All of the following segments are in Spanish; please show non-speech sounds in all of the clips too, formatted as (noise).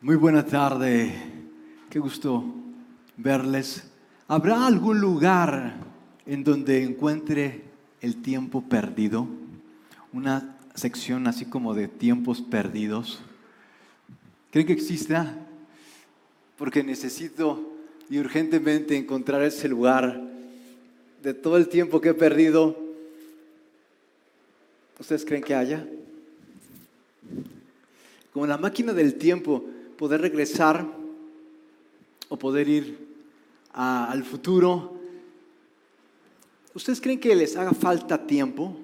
Muy buena tarde, qué gusto verles. ¿Habrá algún lugar en donde encuentre el tiempo perdido? Una sección así como de tiempos perdidos. ¿Creen que exista? Porque necesito y urgentemente encontrar ese lugar de todo el tiempo que he perdido. ¿Ustedes creen que haya? Como la máquina del tiempo poder regresar o poder ir al futuro. ¿Ustedes creen que les haga falta tiempo?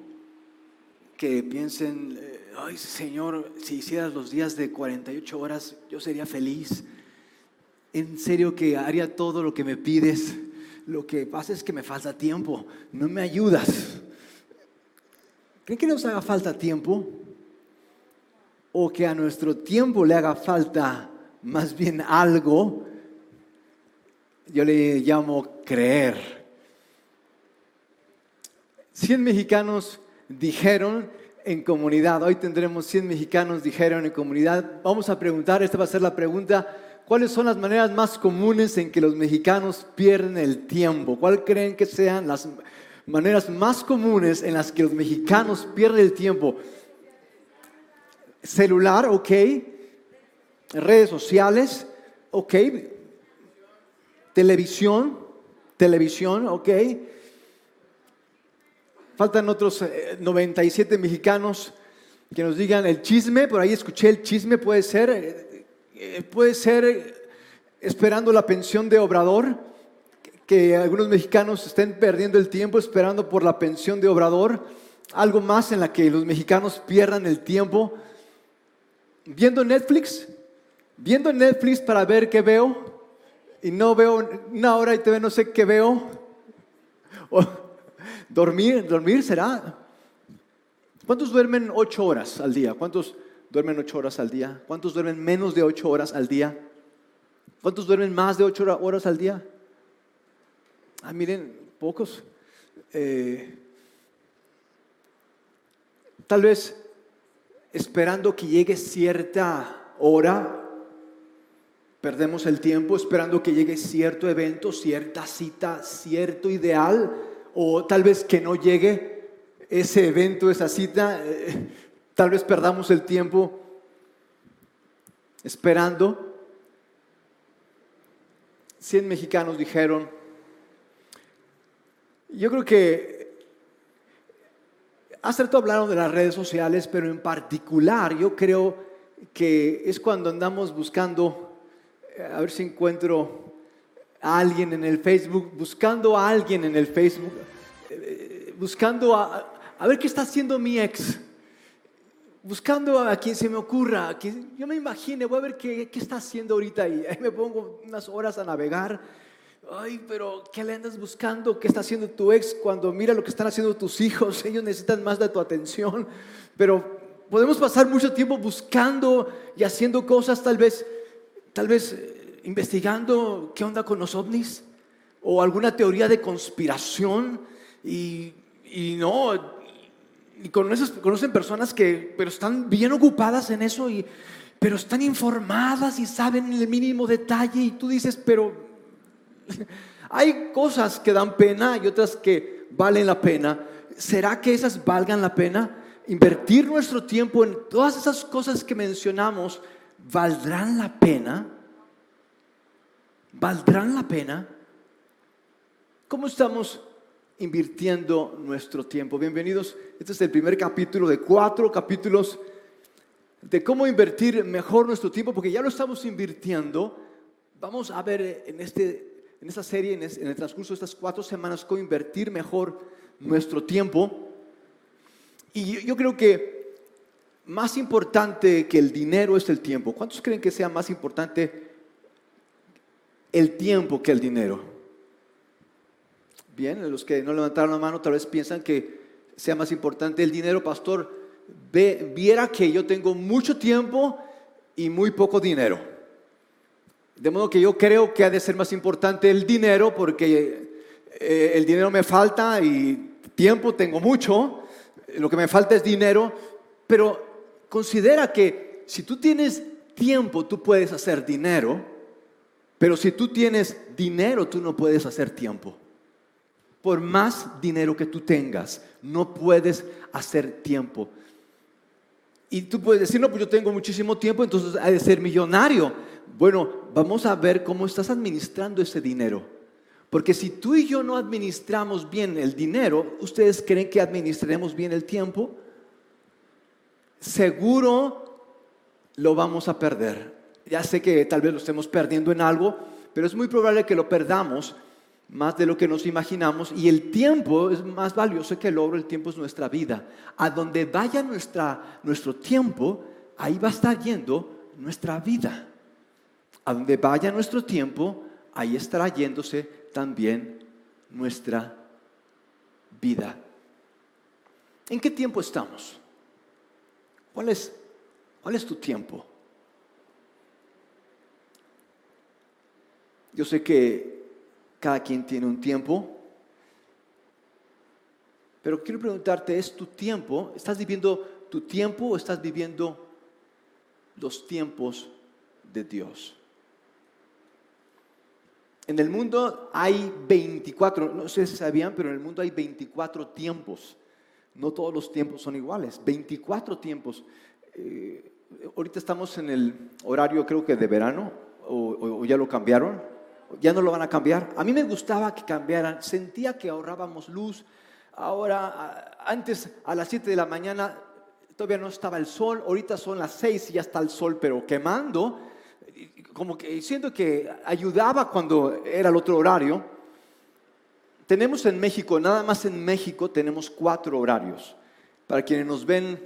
Que piensen, eh, ay Señor, si hicieras los días de 48 horas, yo sería feliz. En serio que haría todo lo que me pides. Lo que pasa es que me falta tiempo, no me ayudas. ¿Creen que nos haga falta tiempo? O que a nuestro tiempo le haga falta más bien algo, yo le llamo creer. Cien mexicanos dijeron en comunidad, hoy tendremos 100 mexicanos dijeron en comunidad, vamos a preguntar, esta va a ser la pregunta, ¿cuáles son las maneras más comunes en que los mexicanos pierden el tiempo? ¿Cuál creen que sean las maneras más comunes en las que los mexicanos pierden el tiempo? Celular, ok, redes sociales, ok, televisión, televisión, ok. Faltan otros 97 eh, mexicanos que nos digan el chisme, por ahí escuché el chisme, puede ser, eh, eh, puede ser esperando la pensión de Obrador, que algunos mexicanos estén perdiendo el tiempo esperando por la pensión de Obrador, algo más en la que los mexicanos pierdan el tiempo viendo Netflix, viendo Netflix para ver qué veo, y no veo una hora y te no sé qué veo. dormir, dormir será. ¿Cuántos duermen ocho horas al día? ¿Cuántos duermen ocho horas al día? ¿Cuántos duermen menos de ocho horas al día? ¿Cuántos duermen más de ocho horas al día? Ah, miren, pocos. Eh, tal vez esperando que llegue cierta hora, perdemos el tiempo esperando que llegue cierto evento, cierta cita, cierto ideal, o tal vez que no llegue ese evento, esa cita, eh, tal vez perdamos el tiempo esperando. Cien mexicanos dijeron, yo creo que Hace rato hablaron de las redes sociales, pero en particular yo creo que es cuando andamos buscando, eh, a ver si encuentro a alguien en el Facebook, buscando a alguien en el Facebook, eh, buscando a, a ver qué está haciendo mi ex, buscando a quien se me ocurra, a quien yo me imagine, voy a ver qué, qué está haciendo ahorita y ahí me pongo unas horas a navegar Ay, pero ¿qué le andas buscando? ¿Qué está haciendo tu ex cuando mira lo que están haciendo tus hijos? (laughs) Ellos necesitan más de tu atención. Pero podemos pasar mucho tiempo buscando y haciendo cosas, tal vez, tal vez eh, investigando qué onda con los ovnis o alguna teoría de conspiración y, no, y conocen personas que, pero están bien ocupadas en eso y, pero están informadas y saben el mínimo detalle y tú dices, pero (laughs) Hay cosas que dan pena y otras que valen la pena. ¿Será que esas valgan la pena? Invertir nuestro tiempo en todas esas cosas que mencionamos, ¿valdrán la pena? ¿Valdrán la pena? ¿Cómo estamos invirtiendo nuestro tiempo? Bienvenidos. Este es el primer capítulo de cuatro capítulos de cómo invertir mejor nuestro tiempo, porque ya lo estamos invirtiendo. Vamos a ver en este en esta serie, en, el transcurso de estas cuatro semanas, cómo invertir mejor nuestro tiempo. Y yo, creo que más importante que el dinero es el tiempo. ¿Cuántos creen que sea más importante el tiempo que el dinero? Bien, los que no levantaron la mano tal vez piensan que sea más importante el dinero, pastor. viera que yo tengo mucho tiempo y muy poco dinero. De modo que yo creo que ha de ser más importante el dinero porque eh, el dinero me falta y tiempo tengo mucho, lo que me falta es dinero, pero considera que si tú tienes tiempo tú puedes hacer dinero, pero si tú tienes dinero tú no puedes hacer tiempo. Por más dinero que tú tengas, no puedes hacer tiempo. Y tú puedes decir, no, pues yo tengo muchísimo tiempo, entonces hay de ser millonario. Bueno, vamos a ver cómo estás administrando ese dinero. Porque si tú y yo no administramos bien el dinero, ¿ustedes creen que administraremos bien el tiempo? Seguro lo vamos a perder. Ya sé que tal vez lo estemos perdiendo en algo, pero es muy probable que lo perdamos más de lo que nos imaginamos y el tiempo es más valioso que el oro, el tiempo es nuestra vida. A donde vaya nuestra, nuestro tiempo, ahí va a estar yendo nuestra vida. A donde vaya nuestro tiempo, ahí estará yéndose también nuestra vida. ¿En qué tiempo estamos? ¿Cuál es, cuál es tu tiempo? Yo sé que cada quien tiene un tiempo, pero quiero preguntarte, ¿es tu tiempo? ¿Estás viviendo tu tiempo o estás viviendo los tiempos de Dios? En el mundo hay 24, no sé si sabían, pero en el mundo hay 24 tiempos. No todos los tiempos son iguales, 24 tiempos. Eh, ahorita estamos en el horario creo que de verano, o ya lo cambiaron ya no lo van a cambiar. A mí me gustaba que cambiaran, sentía que ahorrábamos luz. Ahora, antes a las 7 de la mañana todavía no estaba el sol, ahorita son las 6 y ya está el sol, pero quemando, como que siento que ayudaba cuando era el otro horario. Tenemos en México, nada más en México tenemos cuatro horarios. Para quienes nos ven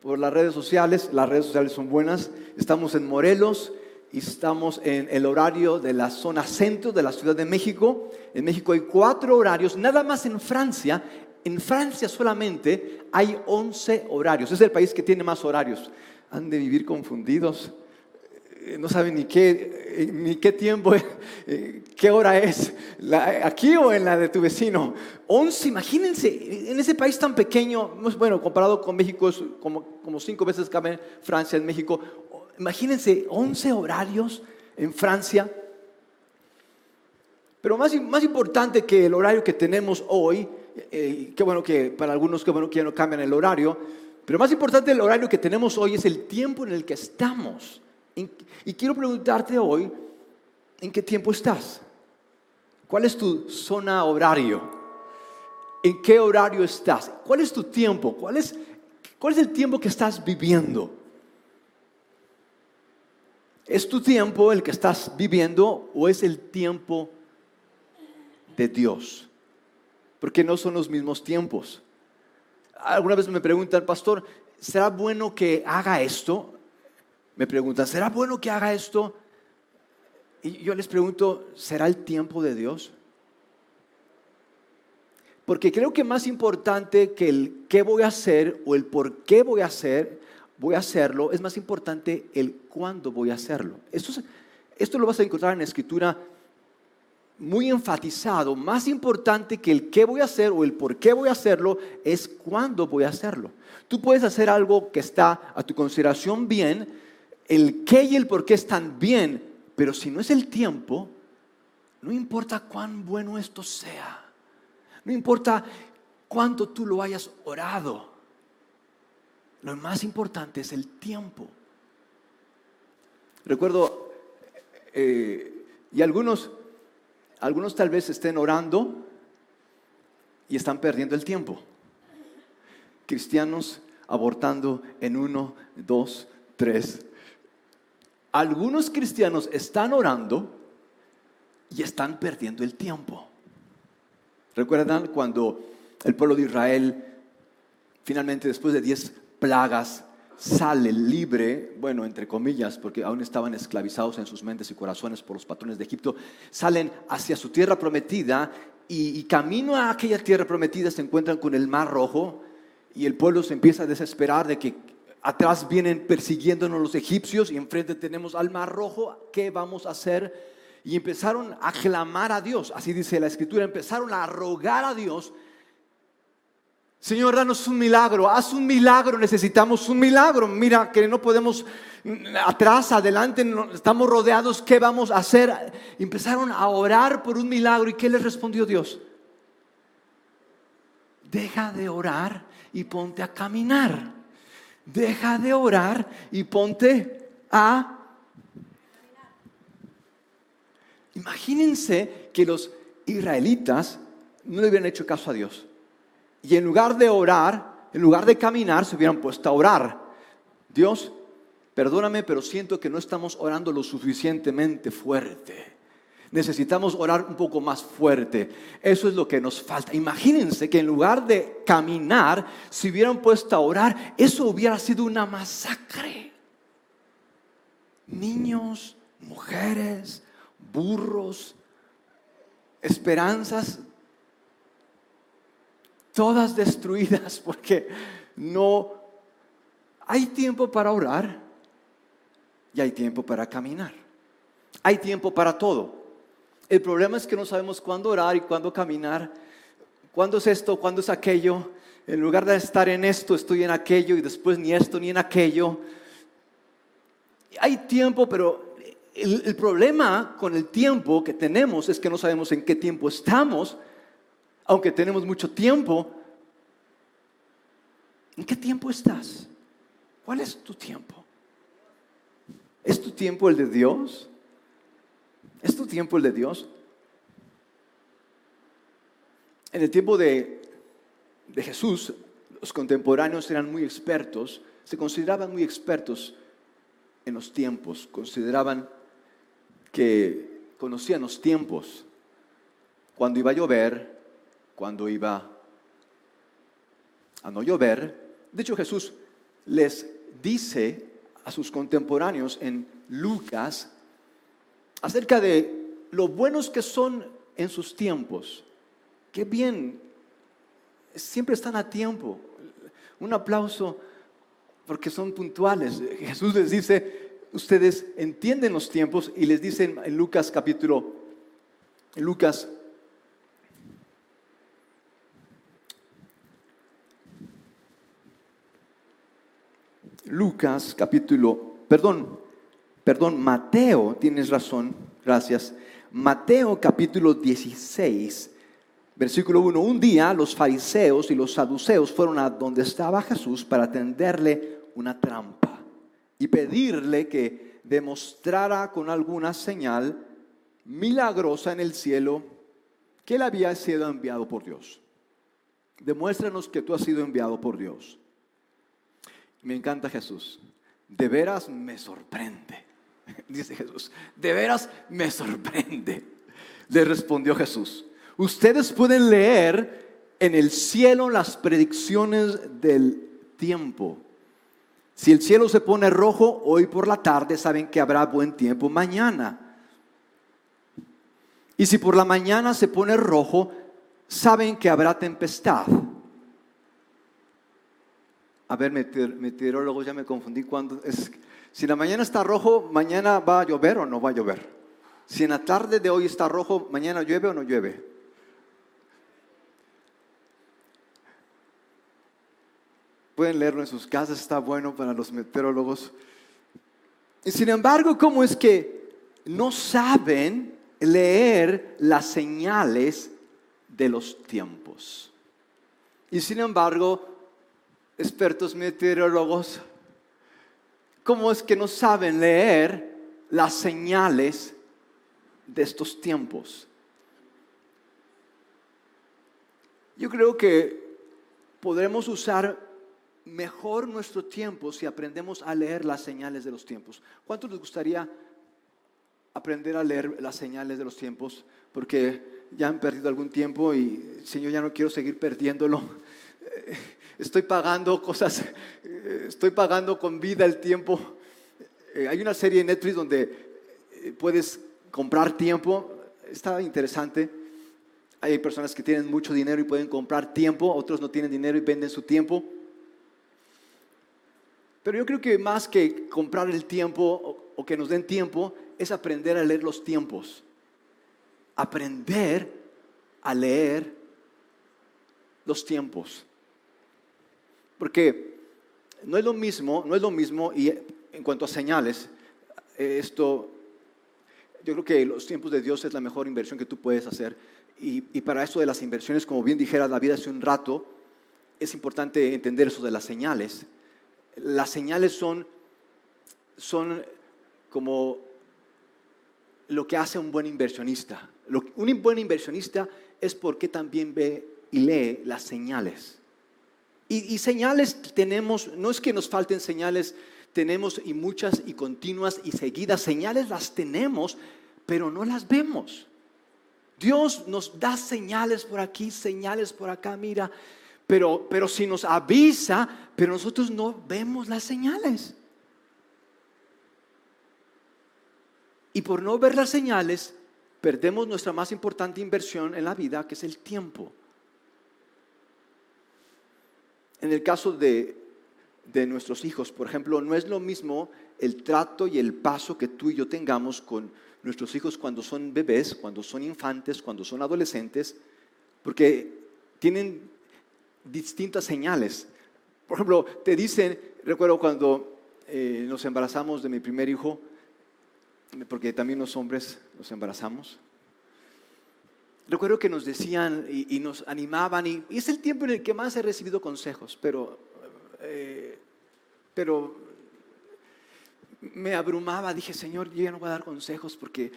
por las redes sociales, las redes sociales son buenas, estamos en Morelos, y estamos en el horario de la zona centro de la Ciudad de México. En México hay cuatro horarios, nada más en Francia. En Francia solamente hay 11 horarios. Es el país que tiene más horarios. Han de vivir confundidos. Eh, no saben ni qué, eh, ni qué tiempo, (laughs) eh, qué hora es, aquí o en la de tu vecino. 11, imagínense, en ese país tan pequeño, bueno, comparado con México, es como, como cinco veces cabe Francia en México imagínense, 11 horarios en Francia. Pero más, más importante que el horario que tenemos hoy, eh, qué bueno que para algunos, qué bueno que ya no cambian el horario, pero más importante el horario que tenemos hoy es el tiempo en el que estamos. Y quiero preguntarte hoy, ¿en qué tiempo estás? ¿Cuál es tu zona horario? ¿En qué horario estás? ¿Cuál es tu tiempo? ¿Cuál es, el tiempo que estás viviendo? ¿Es tu tiempo el que estás viviendo o es el tiempo de Dios? Porque no son los mismos tiempos. Alguna vez me preguntan, pastor, ¿será bueno que haga esto? Me preguntan, ¿será bueno que haga esto? Y yo les pregunto, ¿será el tiempo de Dios? Porque creo que más importante que el qué voy a hacer o el por qué voy a hacer voy a hacerlo, es más importante el cuándo voy a hacerlo. Esto, esto lo vas a encontrar en la escritura muy enfatizado. Más importante que el qué voy a hacer o el por qué voy a hacerlo es cuándo voy a hacerlo. Tú puedes hacer algo que está a tu consideración bien, el qué y el por qué están bien, pero si no es el tiempo, no importa cuán bueno esto sea, no importa cuánto tú lo hayas orado lo más importante es el tiempo. Recuerdo, eh, y algunos, algunos tal vez estén orando y están perdiendo el tiempo. Cristianos abortando en uno, dos, tres. Algunos cristianos están orando y están perdiendo el tiempo. ¿Recuerdan cuando el pueblo de Israel finalmente después de diez plagas, sale libre, bueno, entre comillas, porque aún estaban esclavizados en sus mentes y corazones por los patrones de Egipto, salen hacia su tierra prometida y, camino a aquella tierra prometida se encuentran con el mar rojo y el pueblo se empieza a desesperar de que atrás vienen persiguiéndonos los egipcios y enfrente tenemos al mar rojo, ¿qué vamos a hacer? Y empezaron a clamar a Dios, así dice la escritura, empezaron a rogar a Dios Señor, danos un milagro, haz un milagro, necesitamos un milagro. Mira que no podemos mm, atrás, adelante, estamos rodeados, ¿qué vamos a hacer? Empezaron a orar por un milagro y ¿qué les respondió Dios? Deja de orar y ponte a caminar. Deja de orar y ponte a... Imagínense que los israelitas no le hubieran hecho caso a Dios. Y en lugar de orar, en lugar de caminar, se hubieran puesto a orar. Dios, perdóname, pero siento que no estamos orando lo suficientemente fuerte. Necesitamos orar un poco más fuerte. Eso es lo que nos falta. Imagínense que en lugar de caminar, si hubieran puesto a orar, eso hubiera sido una masacre. Niños, mujeres, burros, esperanzas todas destruidas (laughs) porque no hay tiempo para orar y hay tiempo para caminar. Hay tiempo para todo. El problema es que no sabemos cuándo orar y cuándo caminar. ¿Cuándo es esto? ¿Cuándo es aquello? En lugar de estar en esto, estoy en aquello y después ni esto ni en aquello. Hay tiempo, pero el, el problema con el tiempo que tenemos es que no sabemos en qué tiempo estamos aunque tenemos mucho tiempo, ¿en qué tiempo estás? ¿Cuál es tu tiempo? ¿Es tu tiempo el de Dios? ¿Es tu tiempo el de Dios? En el tiempo de, de Jesús, los contemporáneos eran muy expertos, se consideraban muy expertos en los tiempos, consideraban que conocían los tiempos, cuando iba a llover, cuando iba a no llover. De hecho, Jesús les dice a sus contemporáneos en Lucas acerca de lo buenos que son en sus tiempos. Qué bien, siempre están a tiempo. Un aplauso porque son puntuales. Jesús les dice, ustedes entienden los tiempos y les dicen en Lucas capítulo, en Lucas Lucas capítulo, perdón, perdón, Mateo, tienes razón, gracias. Mateo capítulo 16, versículo 1. Un día los fariseos y los saduceos fueron a donde estaba Jesús para tenderle una trampa y pedirle que demostrara con alguna señal milagrosa en el cielo que él había sido enviado por Dios. Demuéstranos que tú has sido enviado por Dios. Me encanta Jesús. De veras me sorprende. (laughs) Dice Jesús, de veras me sorprende. Le respondió Jesús. Ustedes pueden leer en el cielo las predicciones del tiempo. Si el cielo se pone rojo hoy por la tarde, saben que habrá buen tiempo mañana. Y si por la mañana se pone rojo, saben que habrá tempestad. A ver, meteorólogos, ya me confundí cuando es. Si la mañana está rojo, mañana va a llover o no va a llover. Si en la tarde de hoy está rojo, mañana llueve o no llueve. Pueden leerlo en sus casas, está bueno para los meteorólogos. Y sin embargo, ¿cómo es que no saben leer las señales de los tiempos? Y sin embargo, expertos meteorólogos, ¿cómo es que no saben leer las señales de estos tiempos? Yo creo que podremos usar mejor nuestro tiempo si aprendemos a leer las señales de los tiempos. ¿Cuánto les gustaría aprender a leer las señales de los tiempos? Porque ya han perdido algún tiempo y, Señor, ya no quiero seguir perdiéndolo estoy pagando cosas, eh, estoy pagando con vida el tiempo. Eh, hay una serie en Netflix donde eh, puedes comprar tiempo, está interesante. Hay personas que tienen mucho dinero y pueden comprar tiempo, otros no tienen dinero y venden su tiempo. Pero yo creo que más que comprar el tiempo o que nos den tiempo, es aprender a leer los tiempos. Aprender a leer los tiempos. Porque no es lo mismo, no es lo mismo, y en cuanto a señales, esto, yo creo que los tiempos de Dios es la mejor inversión que tú puedes hacer. Y, y para eso de las inversiones, como bien dijera David hace un rato, es importante entender eso de las señales. Las señales son, son como lo que hace un buen inversionista. un buen inversionista es porque también ve y lee las señales. Y, señales tenemos, no es que nos falten señales, tenemos y muchas y continuas y seguidas. Señales las tenemos, pero no las vemos. Dios nos da señales por aquí, señales por acá, mira, pero, pero si nos avisa, pero nosotros no vemos las señales. Y por no ver las señales, perdemos nuestra más importante inversión en la vida, que es el tiempo. En el caso de, de nuestros hijos, por ejemplo, no es lo mismo el trato y el paso que tú y yo tengamos con nuestros hijos cuando son bebés, cuando son infantes, cuando son adolescentes, porque tienen distintas señales. Por ejemplo, te dicen, recuerdo cuando eh, nos embarazamos de mi primer hijo, porque también los hombres nos embarazamos. Recuerdo que nos decían y, nos animaban, y, es el tiempo en el que más he recibido consejos, pero, eh, pero me abrumaba. Dije, Señor, yo ya no voy a dar consejos porque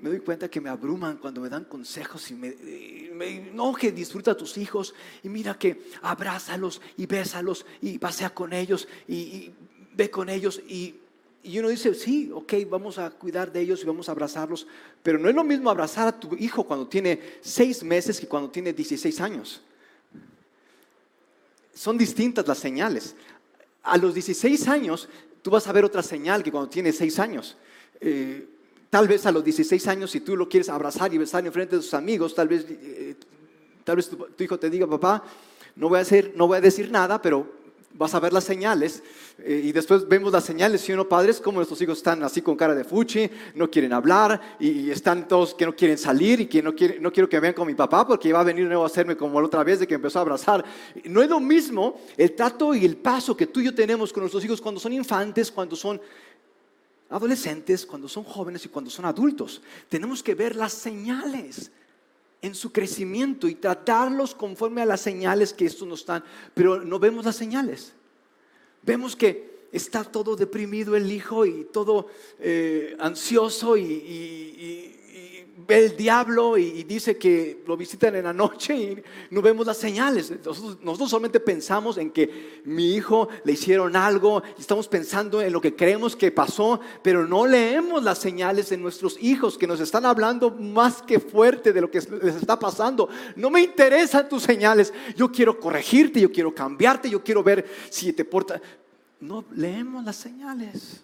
me doy cuenta que me abruman cuando me dan consejos y me, no que disfruta a tus hijos y mira que abrázalos y bésalos y pasea con ellos y ve con ellos y y uno dice, sí, ok, vamos a cuidar de ellos y vamos a abrazarlos, pero no es lo mismo abrazar a tu hijo cuando tiene seis meses que cuando tiene 16 años. Son distintas las señales. A los 16 años tú vas a ver otra señal que cuando tiene seis años. Eh, tal vez a los 16 años, si tú lo quieres abrazar y besar en frente de tus amigos, tal vez, eh, tal vez tu, tu, hijo te diga, papá, no voy, a hacer, no voy a decir nada, pero vas a ver las señales eh, y después vemos las señales, si uno padres, como nuestros hijos están así con cara de fuchi, no quieren hablar y, están todos que no quieren salir y que no, quiere, no quiero que vean con mi papá porque va a venir nuevo a hacerme como la otra vez de que empezó a abrazar. No es lo mismo el trato y el paso que tú y yo tenemos con nuestros hijos cuando son infantes, cuando son adolescentes, cuando son jóvenes y cuando son adultos. Tenemos que ver las señales en su crecimiento y tratarlos conforme a las señales que estos nos dan, pero no vemos las señales. Vemos que está todo deprimido el hijo y todo eh, ansioso y ve el diablo y, dice que lo visitan en la noche y no vemos las señales. Nosotros, solamente pensamos en que mi hijo le hicieron algo estamos pensando en lo que creemos que pasó, pero no leemos las señales de nuestros hijos que nos están hablando más que fuerte de lo que les está pasando. No me interesan tus señales. Yo quiero corregirte, yo quiero cambiarte, yo quiero ver si te porta. No leemos las señales.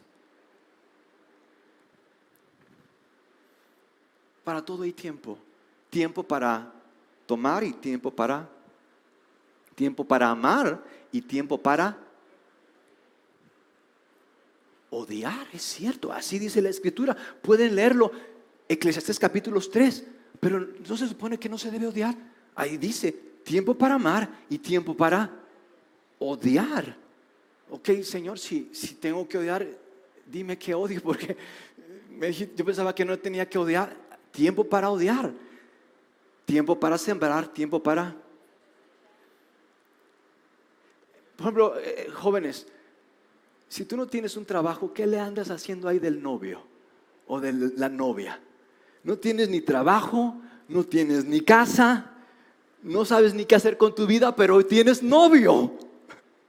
Para todo hay tiempo. Tiempo para tomar y tiempo para tiempo para amar y tiempo para odiar, es cierto, así dice la escritura. Pueden leerlo Eclesiastés capítulos 3, pero no se supone que no se debe odiar. Ahí dice, tiempo para amar y tiempo para odiar. Ok, Señor, si, si tengo que odiar, dime que odio, (laughs) porque yo pensaba que no tenía que odiar tiempo para odiar, tiempo para sembrar, tiempo para... Por ejemplo, eh, jóvenes, si tú no tienes un trabajo, ¿qué le andas haciendo ahí del novio o de la novia? No tienes ni trabajo, no tienes ni casa, no sabes ni qué hacer con tu vida, pero tienes novio.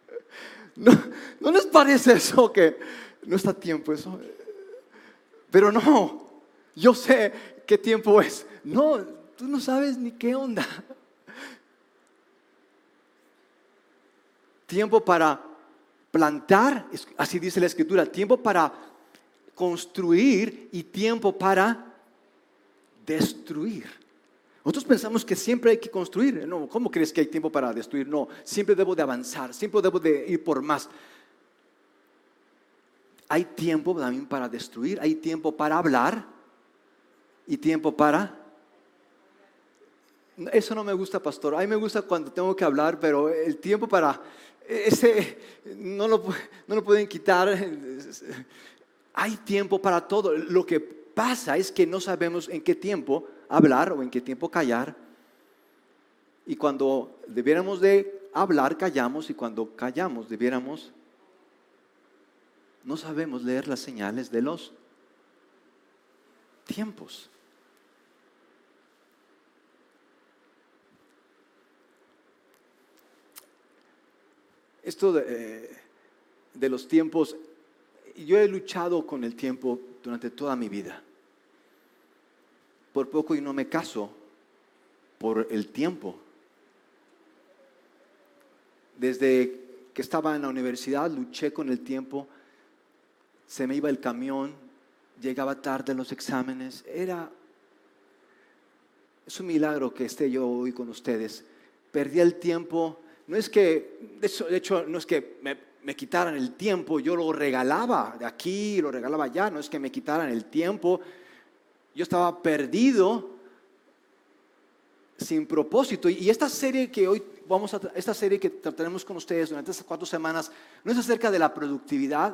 (laughs) ¿No, ¿No les parece eso que no está tiempo eso? Pero no, yo sé ¿qué tiempo es? No, tú no sabes ni qué onda. Tiempo para plantar, así dice la escritura, tiempo para construir y tiempo para destruir. Nosotros pensamos que siempre hay que construir. No, ¿cómo crees que hay tiempo para destruir? No, siempre debo de avanzar, siempre debo de ir por más. Hay tiempo también para destruir, hay tiempo para hablar, y tiempo para... Eso no me gusta, pastor. A mí me gusta cuando tengo que hablar, pero el tiempo para... ese no lo, no lo pueden quitar. Hay tiempo para todo. Lo que pasa es que no sabemos en qué tiempo hablar o en qué tiempo callar. Y cuando debiéramos de hablar, callamos. Y cuando callamos, debiéramos... No sabemos leer las señales de los tiempos. Esto de, eh, de los tiempos, yo he luchado con el tiempo durante toda mi vida. Por poco y no me caso por el tiempo. Desde que estaba en la universidad luché con el tiempo. Se me iba el camión, llegaba tarde a los exámenes. Era es un milagro que esté yo hoy con ustedes. Perdí el tiempo no es que, de hecho, no es que me, quitaran el tiempo, yo lo regalaba de aquí, lo regalaba allá, no es que me quitaran el tiempo, yo estaba perdido, sin propósito. Y esta serie que hoy vamos a, esta serie que trataremos con ustedes durante estas cuatro semanas, no es acerca de la productividad,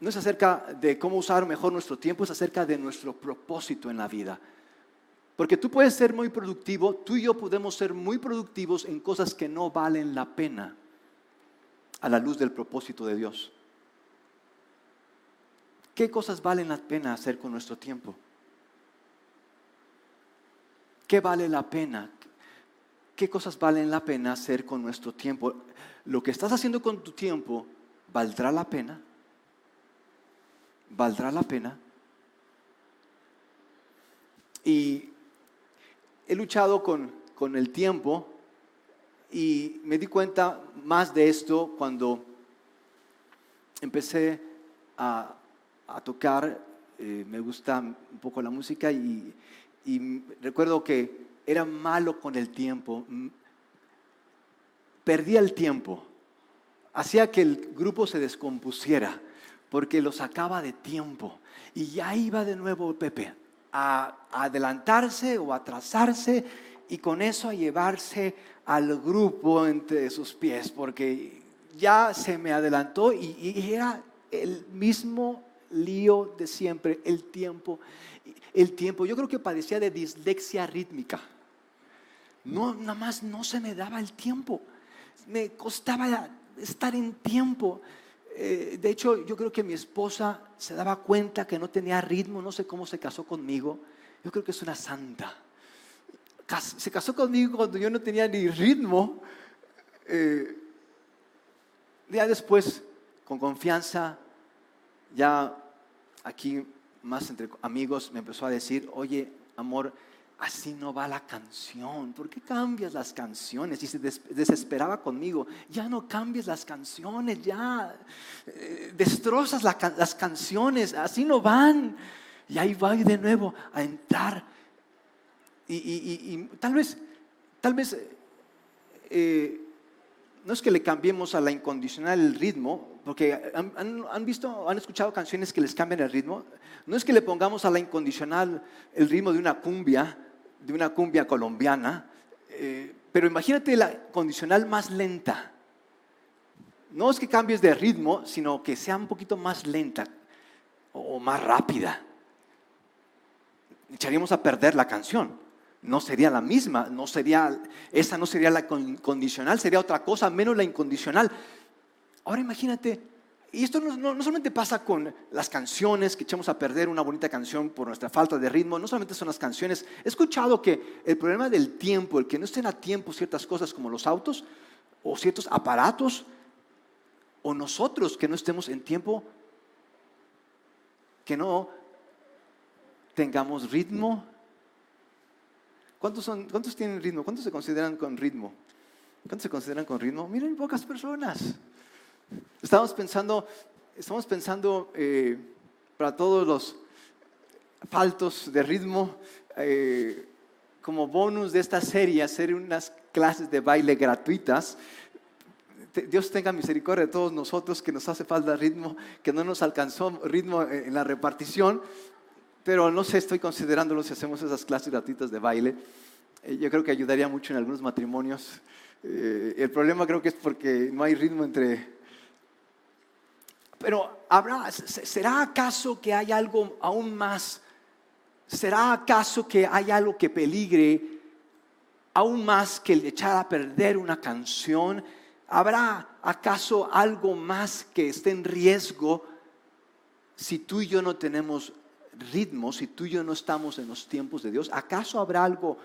no es acerca de cómo usar mejor nuestro tiempo, es acerca de nuestro propósito en la vida. Porque tú puedes ser muy productivo, tú y yo podemos ser muy productivos en cosas que no valen la pena a la luz del propósito de Dios. ¿Qué cosas valen la pena hacer con nuestro tiempo? ¿Qué vale la pena? ¿Qué cosas valen la pena hacer con nuestro tiempo? Lo que estás haciendo con tu tiempo, ¿valdrá la pena? ¿Valdrá la pena? Y he luchado con, el tiempo y me di cuenta más de esto cuando empecé a, tocar, eh, me gusta un poco la música y, recuerdo que era malo con el tiempo, perdía el tiempo, hacía que el grupo se descompusiera porque lo sacaba de tiempo. Y ya iba de nuevo Pepe a adelantarse o atrasarse y con eso a llevarse al grupo entre sus pies, porque ya se me adelantó y, era el mismo lío de siempre, el tiempo. El tiempo, yo creo que padecía de dislexia rítmica. No, nada más no se me daba el tiempo. Me costaba estar en tiempo. Eh, de hecho, yo creo que mi esposa se daba cuenta que no tenía ritmo, no sé cómo se casó conmigo. Yo creo que es una santa. Se casó conmigo cuando yo no tenía ni ritmo. Eh, ya después, con confianza, ya aquí más entre amigos, me empezó a decir, oye, amor, así no va la canción. ¿Por qué cambias las canciones? Y se desesperaba conmigo. Ya no cambies las canciones, ya eh, destrozas las canciones, así no van. Y ahí va de nuevo a entrar. Y, tal vez, tal vez, eh, no es que le cambiemos a la incondicional el ritmo, porque han, han, visto, han escuchado canciones que les cambian el ritmo. No es que le pongamos a la incondicional el ritmo de una cumbia, de una cumbia colombiana, eh, pero imagínate la condicional más lenta. No es que cambies de ritmo, sino que sea un poquito más lenta o más rápida. Echaríamos a perder la canción. No sería la misma, no sería, esa no sería la condicional, sería otra cosa, menos la incondicional. Ahora imagínate y esto no, solamente pasa con las canciones, que echamos a perder una bonita canción por nuestra falta de ritmo, no solamente son las canciones. He escuchado que el problema del tiempo, el que no estén a tiempo ciertas cosas como los autos o ciertos aparatos, o nosotros que no estemos en tiempo, que no tengamos ritmo. ¿Cuántos, son, ¿Cuántos tienen ritmo? ¿Cuántos se consideran con ritmo? ¿Cuántos se consideran con ritmo? Miren, pocas personas. Estamos pensando, estamos pensando eh, para todos los faltos de ritmo, eh, como bonus de esta serie, hacer unas clases de baile gratuitas. Dios tenga misericordia de todos nosotros que nos hace falta ritmo, que no nos alcanzó ritmo en la repartición, pero no sé, estoy considerándolo si hacemos esas clases gratuitas de baile. Eh, yo creo que ayudaría mucho en algunos matrimonios Eh, el problema creo que es porque no hay ritmo entre... Pero habrá, ¿será acaso que hay algo aún más? ¿Será acaso que hay algo que peligre aún más que el echar a perder una canción? ¿Habrá acaso algo más que esté en riesgo si tú y yo no tenemos ritmo, si tú y yo no estamos en los tiempos de Dios? ¿Acaso habrá algo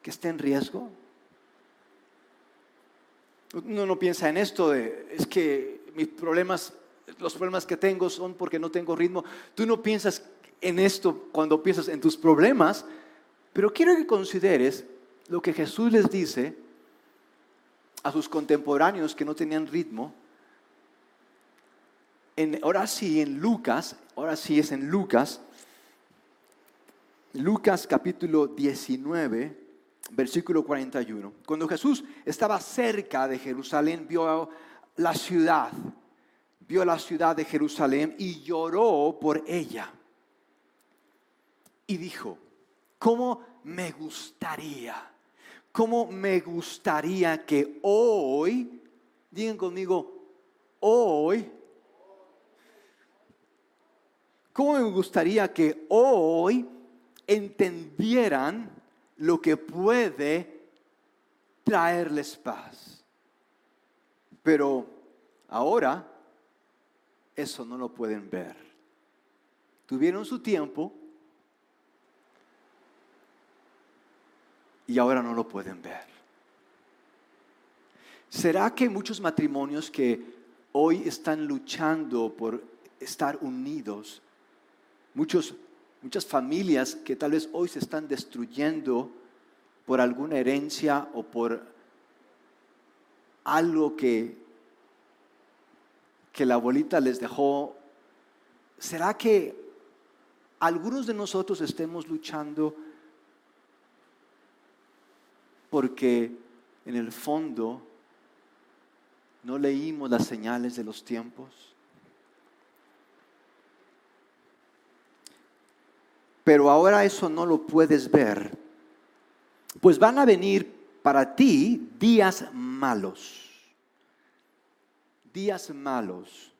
que esté en riesgo? Uno no piensa en esto de, es que mis problemas, los problemas que tengo son porque no tengo ritmo. Tú no piensas en esto cuando piensas en tus problemas, pero quiero que consideres lo que Jesús les dice a sus contemporáneos que no tenían ritmo. En, ahora sí, en Lucas, ahora sí es en Lucas, Lucas capítulo 19, versículo 41. Cuando Jesús estaba cerca de Jerusalén, vio la ciudad, vio la ciudad de Jerusalén y lloró por ella. Y dijo, ¿cómo me gustaría? ¿Cómo me gustaría que hoy, digan conmigo, hoy, ¿cómo me gustaría que hoy entendieran lo que puede traerles paz? Pero ahora eso no lo pueden ver. Tuvieron su tiempo, y ahora no lo pueden ver. ¿Será que muchos matrimonios que hoy están luchando por estar unidos, muchos, muchas familias que tal vez hoy se están destruyendo por alguna herencia o por algo que, que la abuelita les dejó, ¿será que algunos de nosotros estemos luchando porque en el fondo no leímos las señales de los tiempos. Pero ahora eso no lo puedes ver, pues van a venir para ti días malos. Días malos.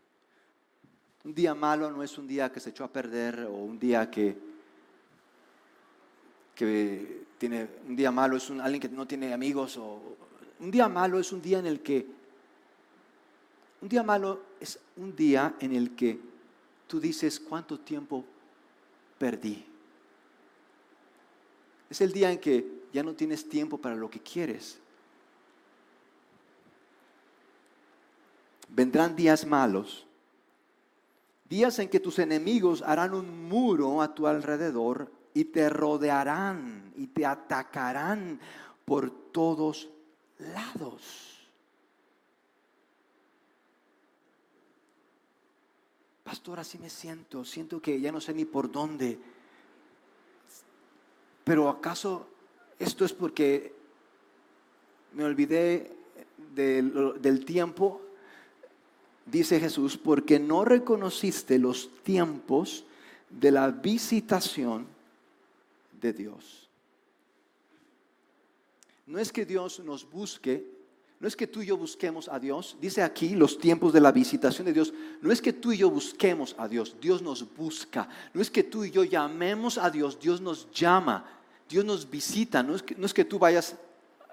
Un día malo no es un día que se echó a perder o un día que, que tiene un día malo es un, alguien que no tiene amigos o un día malo es un día en el que un día malo es un día en el que tú dices cuánto tiempo perdí. Es el día en que ya no tienes tiempo para lo que quieres. Vendrán días malos, días en que tus enemigos harán un muro a tu alrededor y te rodearán y te atacarán por todos lados. Pastor, así me siento, siento que ya no sé ni por dónde. Pero acaso esto es porque me olvidé del, tiempo, dice Jesús, porque no reconociste los tiempos de la visitación de Dios. No es que Dios nos busque, no es que tú y yo busquemos a Dios. Dice aquí los tiempos de la visitación de Dios. No es que tú y yo busquemos a Dios, Dios nos busca. No es que tú y yo llamemos a Dios, Dios nos llama, Dios nos visita. No es que, no es que tú vayas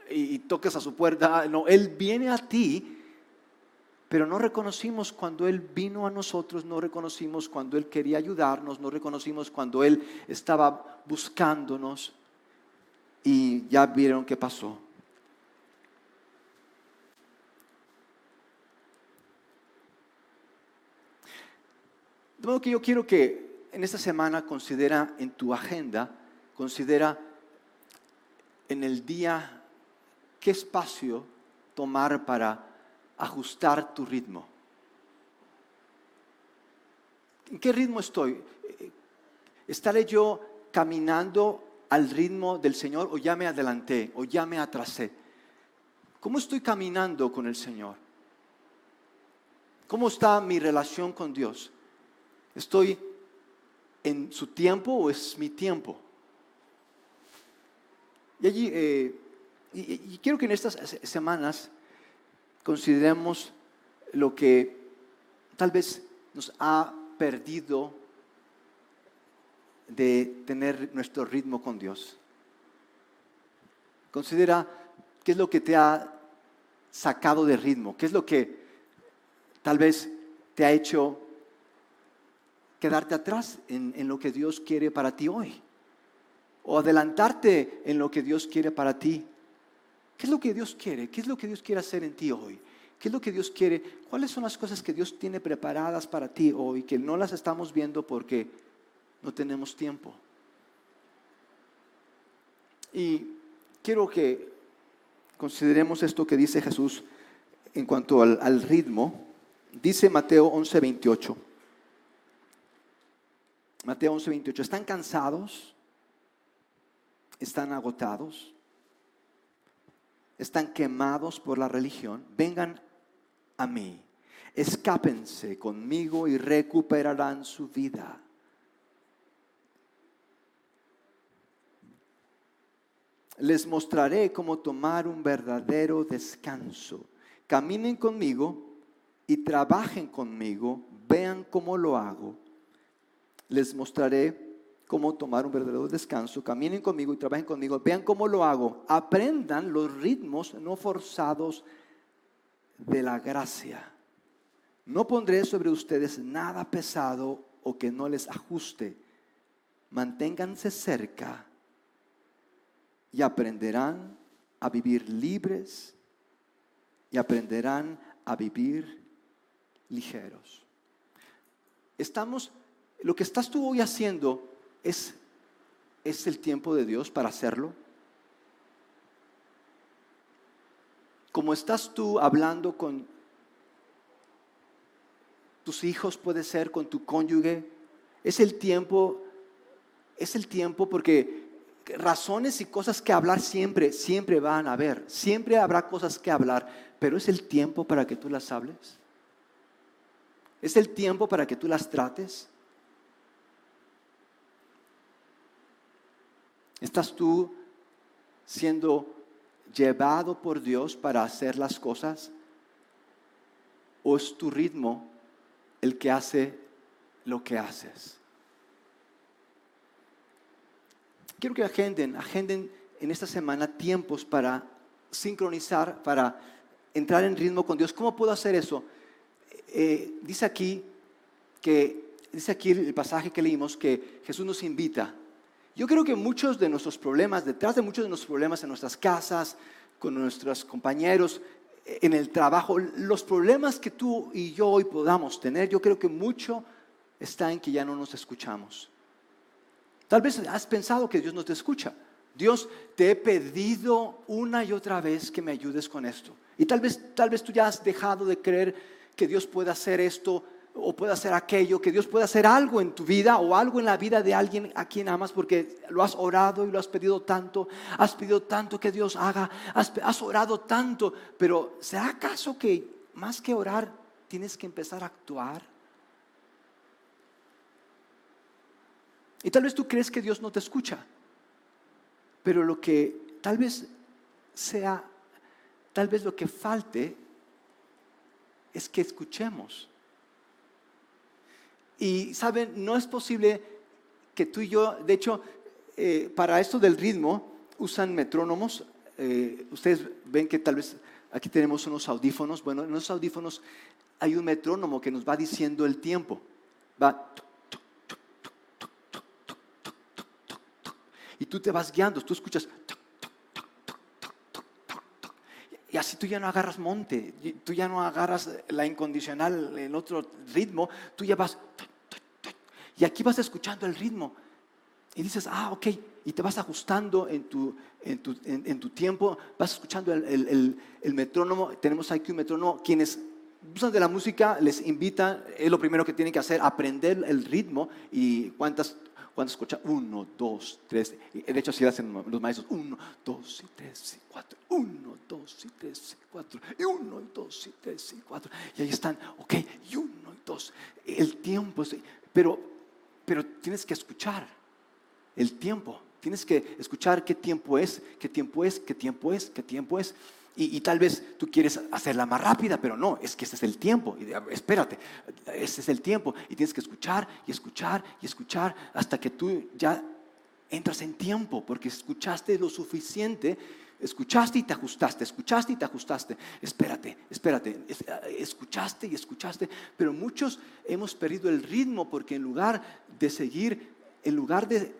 y toques a su puerta, no, Él viene a ti pero no reconocimos cuando Él vino a nosotros, no reconocimos cuando Él quería ayudarnos, no reconocimos cuando Él estaba buscándonos y ya vieron qué pasó. De modo que yo quiero que en esta semana considera en tu agenda, considera en el día qué espacio tomar para ajustar tu ritmo. ¿En qué ritmo estoy? ¿Estaré yo caminando al ritmo del Señor o ya me adelanté o ya me atrasé? ¿Cómo estoy caminando con el Señor? ¿Cómo está mi relación con Dios? ¿Estoy en su tiempo o es mi tiempo? Y allí eh, Y, quiero que en estas semanas consideremos lo que tal vez nos ha perdido de tener nuestro ritmo con Dios. Considera qué es lo que te ha sacado de ritmo, qué es lo que tal vez te ha hecho quedarte atrás en, en, lo que Dios quiere para ti hoy, o adelantarte en lo que Dios quiere para ti. ¿Qué es lo que Dios quiere? ¿Qué es lo que Dios quiere hacer en ti hoy? ¿Qué es lo que Dios quiere? ¿Cuáles son las cosas que Dios tiene preparadas para ti hoy que no las estamos viendo porque no tenemos tiempo? Y quiero que consideremos esto que dice Jesús en cuanto al, ritmo. Dice Mateo 11, 28. Mateo 11, 28. ¿Están cansados? ¿Están agotados? ¿Están quemados por la religión? Vengan a mí. Escápense conmigo y recuperarán su vida. les mostraré cómo tomar un verdadero descanso. Caminen conmigo y trabajen conmigo, vean cómo lo hago. Les mostraré cómo tomar un verdadero descanso. Caminen conmigo y trabajen conmigo, vean cómo lo hago. Aprendan los ritmos no forzados de la gracia. No pondré sobre ustedes nada pesado o que no les ajuste. Manténganse cerca y aprenderán a vivir libres y aprenderán a vivir ligeros. Estamos, lo que estás tú hoy haciendo es, es el tiempo de Dios para hacerlo. Como estás tú hablando con tus hijos, puede ser con tu cónyuge, es el tiempo, es el tiempo porque razones y cosas que hablar siempre, siempre van a haber. Siempre habrá cosas que hablar, pero es el tiempo para que tú las hables. Es el tiempo para que tú las trates. ¿Estás tú siendo llevado por Dios para hacer las cosas? ¿O es tu ritmo el que hace lo que haces? quiero que agenden, agenden en esta semana tiempos para sincronizar, para entrar en ritmo con Dios. ¿Cómo puedo hacer eso? Eh, dice aquí que dice aquí el pasaje que leímos que Jesús nos invita. Yo creo que muchos de nuestros problemas, detrás de muchos de nuestros problemas en nuestras casas, con nuestros compañeros, en el trabajo, los problemas que tú y yo hoy podamos tener, yo creo que mucho está en que ya no nos escuchamos. Tal vez has pensado que Dios no te escucha. Dios, te he pedido una y otra vez que me ayudes con esto. Y tal vez, tal vez tú ya has dejado de creer que Dios puede hacer esto o puede hacer aquello, que Dios puede hacer algo en tu vida o algo en la vida de alguien a quien amas porque lo has orado y lo has pedido tanto, has pedido tanto que Dios haga, has, has orado tanto, pero ¿será acaso que más que orar tienes que empezar a actuar? Y tal vez tú crees que Dios no te escucha, pero lo que tal vez sea, tal vez lo que falte es que escuchemos. Y saben, no es posible que tú y yo, de hecho, eh, para esto del ritmo usan metrónomos. Eh, ustedes ven que tal vez aquí tenemos unos audífonos. Bueno, en los audífonos hay un metrónomo que nos va diciendo el tiempo. Va y tú te vas guiando, tú escuchas y así tú ya no agarras monte, tú ya no agarras la incondicional en otro ritmo, tú ya vas y aquí vas escuchando el ritmo. Y dices, ah, ok, y te vas ajustando en tu, en tu, en, tu tiempo, vas escuchando el, el, metrónomo, tenemos aquí un metrónomo, quienes usan de la música les invitan, es lo primero que tienen que hacer, aprender el ritmo y cuántas cuando escucha. Uno, dos, tres, de hecho así hacen los maestros, uno, dos y tres y cuatro, uno, dos y tres y cuatro, y uno, y dos y tres y cuatro, y ahí están, ok, y uno, y dos, el tiempo, pero, pero tienes que escuchar el tiempo. Tienes que escuchar qué tiempo es, qué tiempo es, qué tiempo es, qué tiempo es. Y, tal vez tú quieres hacerla más rápida, pero no, es que ese es el tiempo. Espérate, ese es el tiempo. Y tienes que escuchar y escuchar y escuchar hasta que tú ya entras en tiempo, porque escuchaste lo suficiente, escuchaste y te ajustaste, escuchaste y te ajustaste. Espérate, espérate, escuchaste y escuchaste. Pero muchos hemos perdido el ritmo porque en lugar de seguir, en lugar de,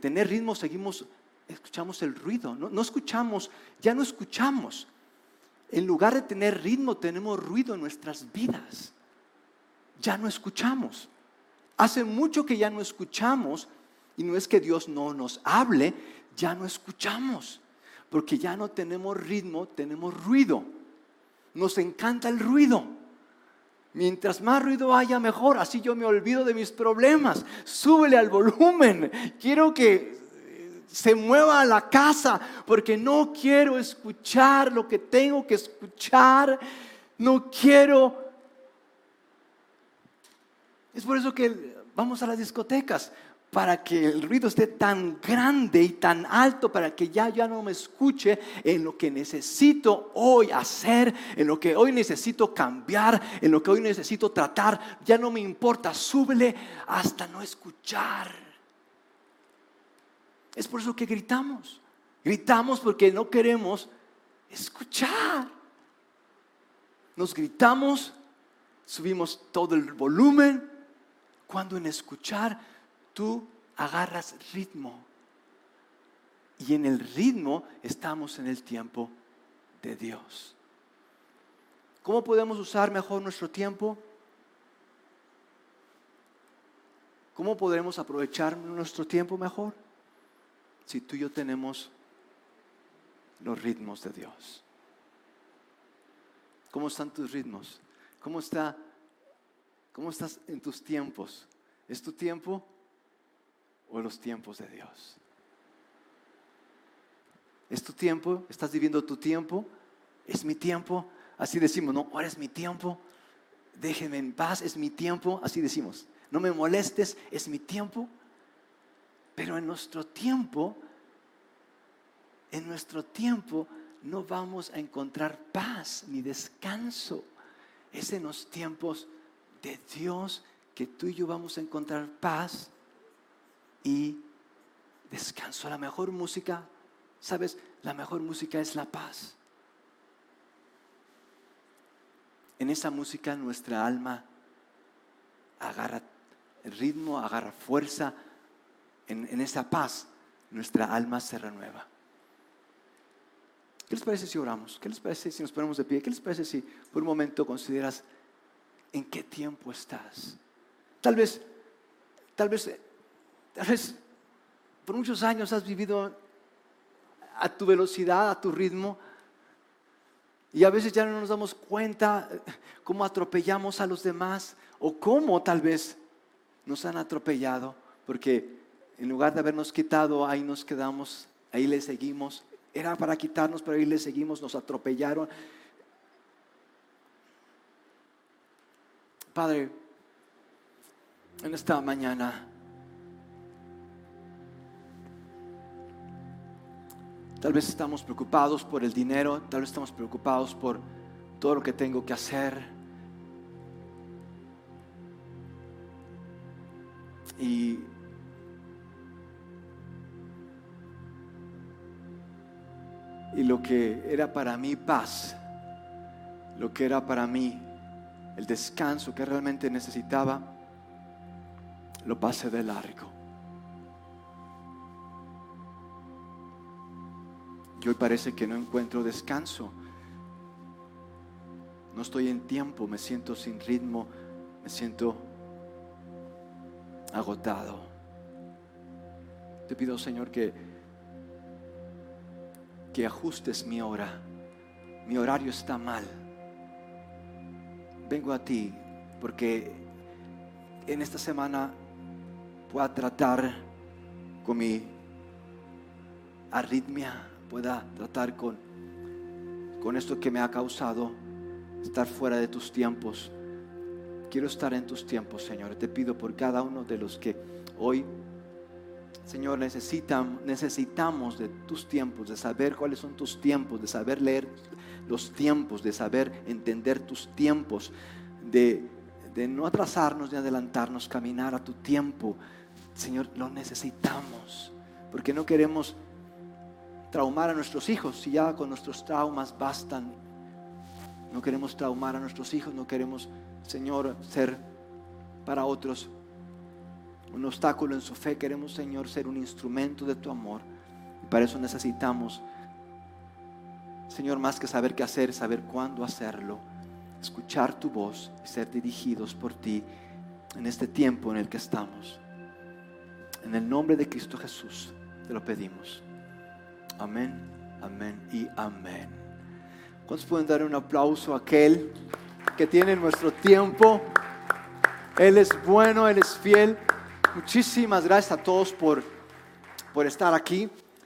tener ritmo, seguimos escuchamos el ruido, no, escuchamos, ya no escuchamos. En lugar de tener ritmo, tenemos ruido en nuestras vidas. Ya no escuchamos. Hace mucho que ya no escuchamos y no es que Dios no nos hable, ya no escuchamos. Porque ya no tenemos ritmo, tenemos ruido. Nos encanta el ruido. Mientras más ruido haya, mejor. Así yo me olvido de mis problemas. Súbele al volumen. Quiero que se mueva a la casa porque no quiero escuchar lo que tengo que escuchar. No quiero. Es por eso que vamos a las discotecas para que el ruido esté tan grande y tan alto para que ya no me escuche en lo que necesito hoy hacer, en lo que hoy necesito cambiar, en lo que hoy necesito tratar, ya no me importa, súbele hasta no escuchar. Es por eso que gritamos. Gritamos porque no queremos escuchar. Nos gritamos, subimos todo el volumen, cuando en escuchar tú agarras ritmo. Y en el ritmo estamos en el tiempo de Dios. ¿Cómo podemos usar mejor nuestro tiempo? ¿Cómo podremos aprovechar nuestro tiempo mejor? si tú y yo tenemos los ritmos de Dios? ¿Cómo están tus ritmos? ¿Cómo está cómo estás en tus tiempos? ¿Es tu tiempo o los tiempos de Dios? ¿Es tu tiempo? ¿Estás viviendo tu tiempo? ¿Es mi tiempo? Así decimos, no, ahora es mi tiempo. Déjenme en paz, es mi tiempo. Así decimos, no me molestes, es mi tiempo. Pero en nuestro tiempo, en nuestro tiempo no vamos a encontrar paz ni descanso. Es en los tiempos de Dios que tú y yo vamos a encontrar paz y descanso. La mejor música, ¿sabes? La mejor música es la paz. En esa música nuestra alma agarra ritmo, agarra fuerza, en, esa paz, nuestra alma se renueva. ¿Qué les parece si oramos? ¿Qué les parece si nos ponemos de pie? ¿Qué les parece si por un momento consideras en qué tiempo estás? Tal vez, tal vez, tal vez por muchos años has vivido a tu velocidad, a tu ritmo, y a veces ya no nos damos cuenta cómo atropellamos a los demás o cómo tal vez nos han atropellado, porque en lugar de habernos quitado, ahí nos quedamos, ahí le seguimos. Era para quitarnos, pero ahí le seguimos, nos atropellaron. Padre, en esta mañana, tal vez estamos preocupados por el dinero, tal vez estamos preocupados por todo lo que tengo que hacer. Y y lo que era para mí paz, lo que era para mí el descanso que realmente necesitaba, lo pasé de largo. Y hoy parece que no encuentro descanso. No estoy en tiempo, me siento sin ritmo, me siento agotado. Te pido, Señor, que que ajustes mi hora. Mi horario está mal. Vengo a ti porque en esta semana pueda tratar con mi arritmia, pueda tratar con, con esto que me ha causado estar fuera de tus tiempos. Quiero estar en tus tiempos, Señor. Te pido por cada uno de los que hoy Señor, necesitamos de tus tiempos, de saber cuáles son tus tiempos, de saber leer los tiempos, de saber entender tus tiempos, de, de no atrasarnos, de adelantarnos, caminar a tu tiempo. Señor, lo necesitamos, porque no queremos traumar a nuestros hijos si ya con nuestros traumas bastan. No queremos traumar a nuestros hijos, no queremos, Señor, ser para otros un obstáculo en su fe. Queremos, Señor, ser un instrumento de tu amor. Y para eso necesitamos, Señor, más que saber qué hacer, saber cuándo hacerlo, escuchar tu voz y ser dirigidos por ti en este tiempo en el que estamos. En el nombre de Cristo Jesús te lo pedimos. Amén, amén y amén. ¿Cuántos pueden dar un aplauso a aquel que tiene nuestro tiempo? Él es bueno, Él es fiel. Muchísimas gracias a todos por, por estar aquí.